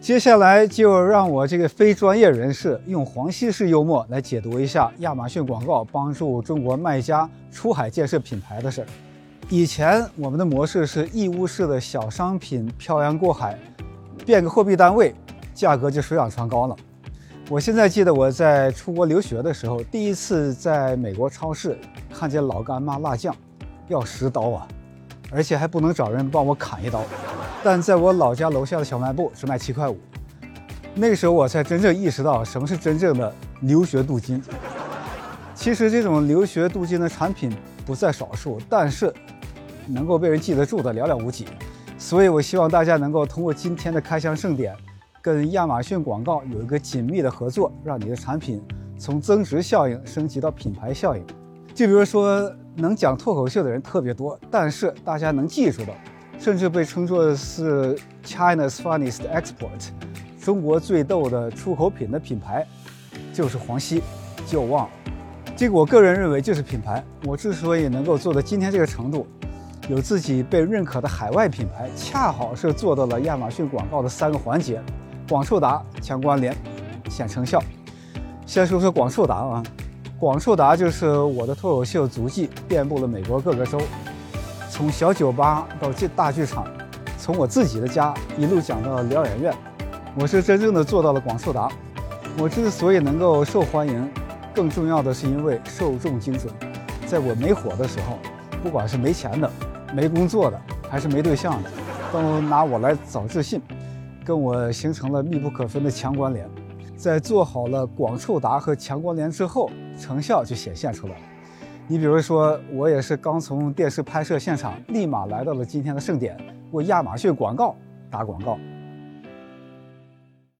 接下来就让我这个非专业人士用黄西式幽默来解读一下亚马逊广告帮助中国卖家出海建设品牌的事儿。以前我们的模式是义乌市的小商品漂洋过海，变个货币单位，价格就水涨船高了。我现在记得我在出国留学的时候，第一次在美国超市看见老干妈辣酱要十刀啊，而且还不能找人帮我砍一刀。但在我老家楼下的小卖部只卖七块五，那个时候我才真正意识到什么是真正的留学镀金。其实这种留学镀金的产品不在少数，但是能够被人记得住的寥寥无几。所以我希望大家能够通过今天的开箱盛典，跟亚马逊广告有一个紧密的合作，让你的产品从增值效应升级到品牌效应。就比如说，能讲脱口秀的人特别多，但是大家能记住的。甚至被称作是 China's funniest export，中国最逗的出口品的品牌，就是黄西，就忘。这个我个人认为就是品牌。我之所以能够做到今天这个程度，有自己被认可的海外品牌，恰好是做到了亚马逊广告的三个环节：广受达、强关联、显成效。先说说广受达啊，广受达就是我的脱口秀足迹遍布了美国各个州。从小酒吧到进大剧场，从我自己的家一路讲到疗养院，我是真正的做到了广受达。我之所以能够受欢迎，更重要的是因为受众精准。在我没火的时候，不管是没钱的、没工作的，还是没对象的，都拿我来找自信，跟我形成了密不可分的强关联。在做好了广受达和强关联之后，成效就显现出来了。你比如说，我也是刚从电视拍摄现场，立马来到了今天的盛典，为亚马逊广告打广告。